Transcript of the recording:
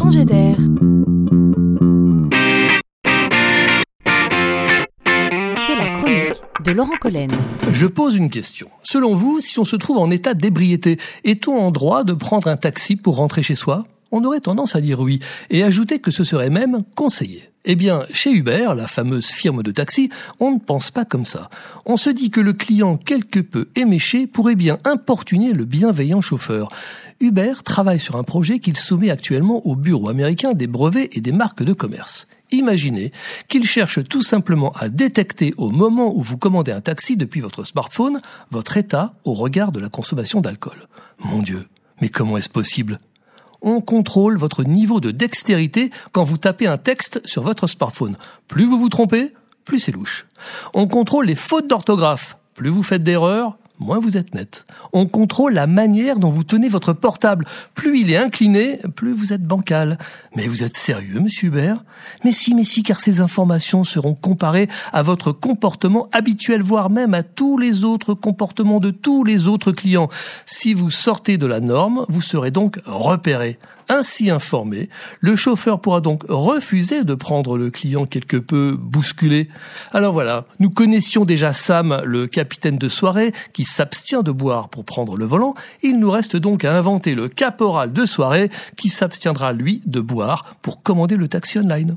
changer d'air. C'est la chronique de Laurent Collen. Je pose une question. Selon vous, si on se trouve en état d'ébriété, est-on en droit de prendre un taxi pour rentrer chez soi? On aurait tendance à dire oui, et ajouter que ce serait même conseillé. Eh bien, chez Uber, la fameuse firme de taxi, on ne pense pas comme ça. On se dit que le client quelque peu éméché pourrait bien importuner le bienveillant chauffeur. Uber travaille sur un projet qu'il soumet actuellement au bureau américain des brevets et des marques de commerce. Imaginez qu'il cherche tout simplement à détecter au moment où vous commandez un taxi depuis votre smartphone votre état au regard de la consommation d'alcool. Mon Dieu, mais comment est-ce possible? On contrôle votre niveau de dextérité quand vous tapez un texte sur votre smartphone. Plus vous vous trompez, plus c'est louche. On contrôle les fautes d'orthographe. Plus vous faites d'erreurs, moins vous êtes net. On contrôle la manière dont vous tenez votre portable. Plus il est incliné, plus vous êtes bancal. Mais vous êtes sérieux, monsieur Hubert? Mais si, mais si, car ces informations seront comparées à votre comportement habituel, voire même à tous les autres comportements de tous les autres clients. Si vous sortez de la norme, vous serez donc repéré. Ainsi informé, le chauffeur pourra donc refuser de prendre le client quelque peu bousculé. Alors voilà, nous connaissions déjà Sam, le capitaine de soirée, qui s'abstient de boire pour prendre le volant. Il nous reste donc à inventer le caporal de soirée qui s'abstiendra lui de boire pour commander le taxi online.